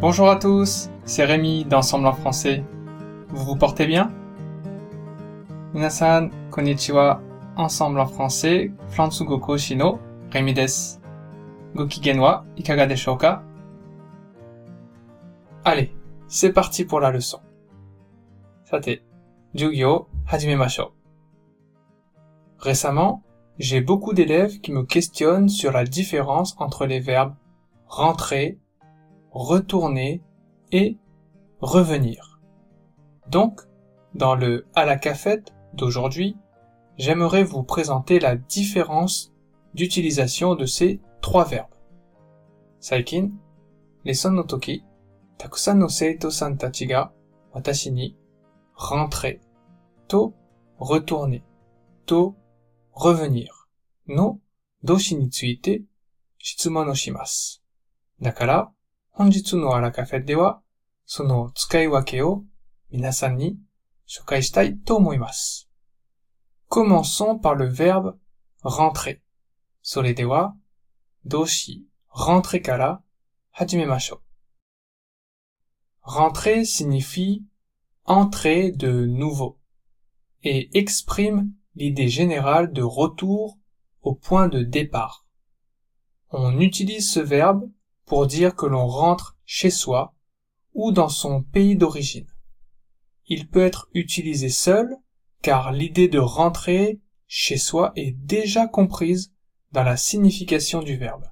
Bonjour à tous, c'est Rémi d'Ensemble en français. Vous vous portez bien? Minasan, konnichiwa. Ensemble en français, Fransugo Koshi no Rémi desu. Gokigen wa ikaga Allez, c'est parti pour la leçon. Sate, jugyo hajimemashou. Récemment, j'ai beaucoup d'élèves qui me questionnent sur la différence entre les verbes rentrer, retourner et revenir. Donc, dans le à la cafette d'aujourd'hui, j'aimerais vous présenter la différence d'utilisation de ces trois verbes. Saikin, leson no toki, takusan no seito-san tachi ga watashi ni rentrer, to retourner, to revenir, no doshi ni tsuite shitsumon o shimasu. だから、 本日のアラカフェでは、その使い分けを皆さんに紹介したいと思います。Commençons par le verbe rentrer. それでは、動詞 rentrer から始めましょう。Rentrer signifie entrer de nouveau et exprime l'idée générale de retour au point de départ. On utilise ce verbe pour dire que l'on rentre chez soi ou dans son pays d'origine. Il peut être utilisé seul car l'idée de rentrer chez soi est déjà comprise dans la signification du verbe.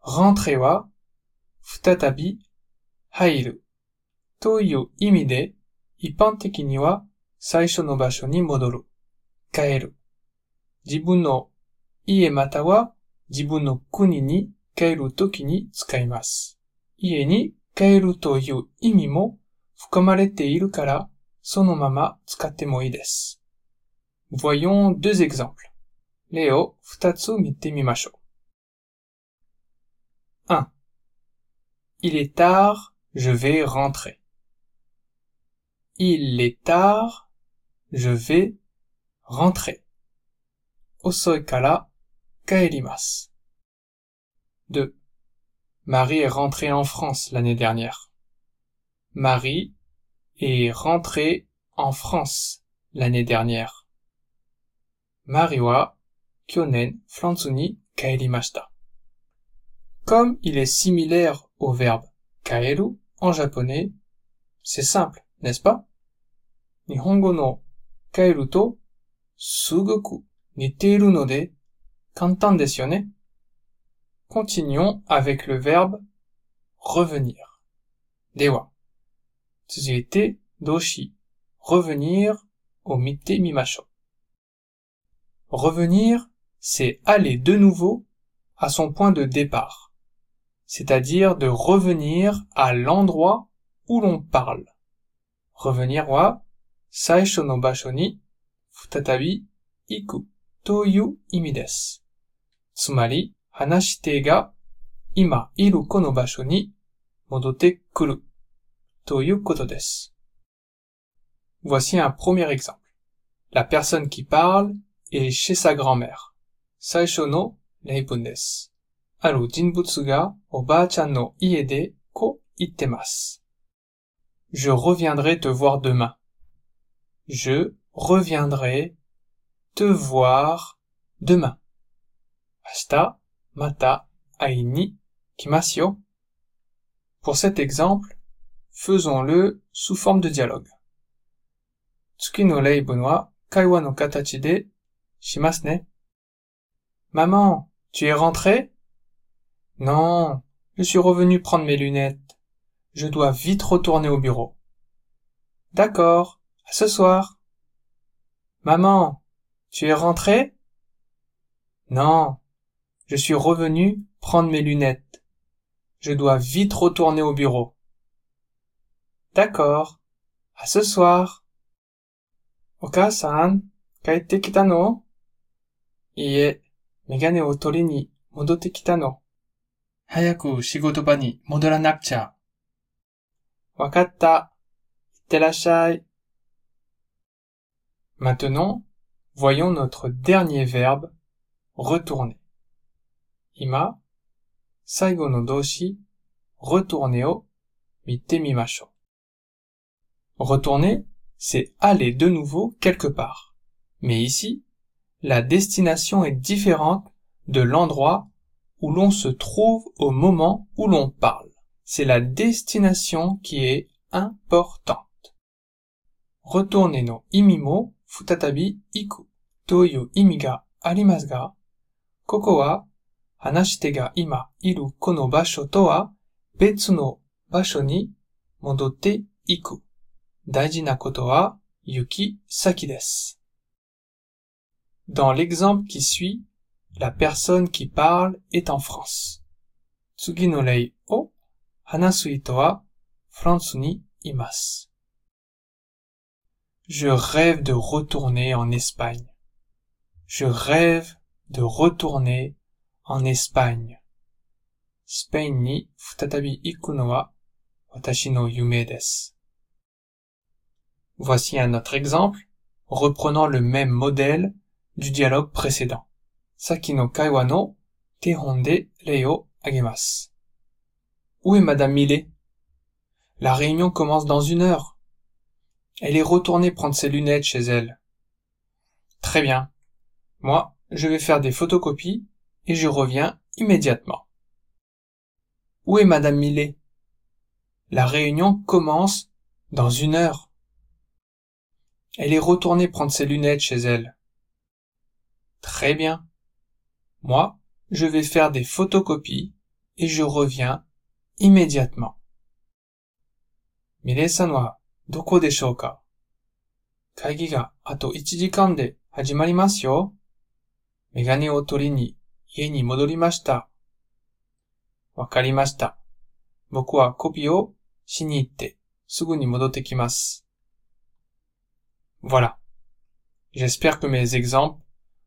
Rentrer wa futatabi hairu toyu imi de ippan basho ni kaeru 分の家または自分の国に帰るときに使います。家に帰るという意味も含まれているから、そのまま使ってもいいです。Voyons deux exemples. 例を二つ見てみましょう。1. Il est tard, je vais rentrer. Il est tard, je vais rentrer. 遅いから帰ります。 2. Marie est rentrée en France l'année dernière. Marie est rentrée en France l'année dernière. Marie wa kyonen France ni kaerimashita. Comme il est similaire au verbe kaeru en japonais, c'est simple, n'est-ce pas? Nihongo no kaeru sugoku niteiru no de kantan desu ne? Continuons avec le verbe revenir. Dewa. Tsujite doshi. Revenir au mite mimasho. Revenir, c'est aller de nouveau à son point de départ, c'est-à-dire de revenir à l'endroit où l'on parle. Revenir wa saisho no futatabi iku toyu imides. 話し手が今いるこの場所に戻ってくるということです。Voici un premier exemple. La personne qui parle est chez sa grand-mère. 最初の例文です。ある人物がおばあちゃんの家でこう言ってます。Je reviendrai te voir demain. Je reviendrai te voir demain. 明日、 mata ai ni kimasyo. Pour cet exemple, faisons-le sous forme de dialogue. Tsuki no reibun wa kaiwa no. Maman, tu es rentrée? Non, je suis revenu prendre mes lunettes. Je dois vite retourner au bureau. D'accord, à ce soir. Maman, tu es rentrée? Non, je suis revenu prendre mes lunettes. Je dois vite retourner au bureau. D'accord. À ce soir. Okasan, kaette kita no? Ie, megane o tori ni kita no. Hayaku shigotoba ni modora nakcha. Wakatta. Itterashai. Maintenant, voyons notre dernier verbe, retourner. 今、最後の動詞、 retourner au mite mimasho. Retourner, c'est aller de nouveau quelque part. Mais ici, la destination est différente de l'endroit où l'on se trouve au moment où l'on parle. C'est la destination qui est importante. Retourner no imi mo futatabi iku toyu imi ga arimasu ga, koko wa hanashite ga ima iru kono basho to wa betsu no basho ni modotte iku. Daiji na koto wa yuki saki desu. Dans l'exemple qui suit, la personne qui parle est en France. Tsugi no rei o hanasu hito wa France ni imasu. Je rêve de retourner en Espagne. Je rêve de retourner en Espagne. Spain ni futatabi iku no wa. Voici un autre exemple, reprenant le même modèle du dialogue précédent. Saki no kaiwa no tehon de. Où est Madame Millet? La réunion commence dans une heure. Elle est retournée prendre ses lunettes chez elle. Très bien. Moi, je vais faire des photocopies et je reviens immédiatement. Où est Madame Millet La réunion commence dans une heure. Elle est retournée prendre ses lunettes chez elle. Très bien. Moi, je vais faire des photocopies et je reviens immédiatement. Millet-san wa doko deshou ka? Kaigi ga ato 1時間で始まりますよ。メガネを取りに 家に戻りました。わかりました。僕はコピーをしに行ってすぐに戻ってきます。Voilà. J'espère que mes exemples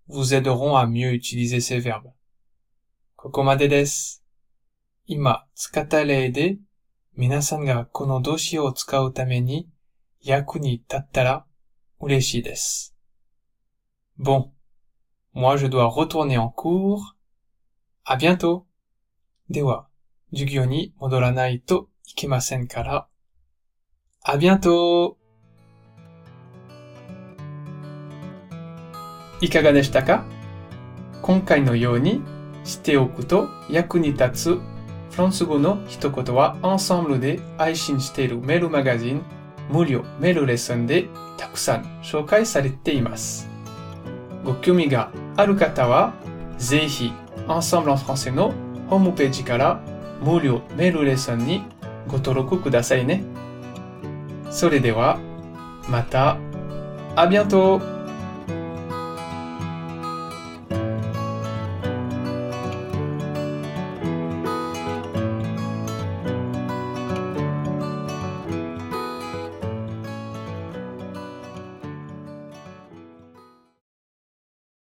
vous aideront à mieux utiliser ces verbes. ここまでです。今使った例で皆さんがこの動詞を使うために役に立ったら嬉しいです。Bon. Moi je dois retourner en cours. À bientôt. では、授業に戻らないといけませんから。À bientôt! いかがでしたか？今回のように知っておくと役に立つフランス語の一言はアンサンブルで配信しているメールマガジン無料メールレッスンでたくさん紹介されています。ご興味がある方はぜひ Ensemble en français のホームページから無料メールレッスンにご登録くださいね。それではまた、à bientôt!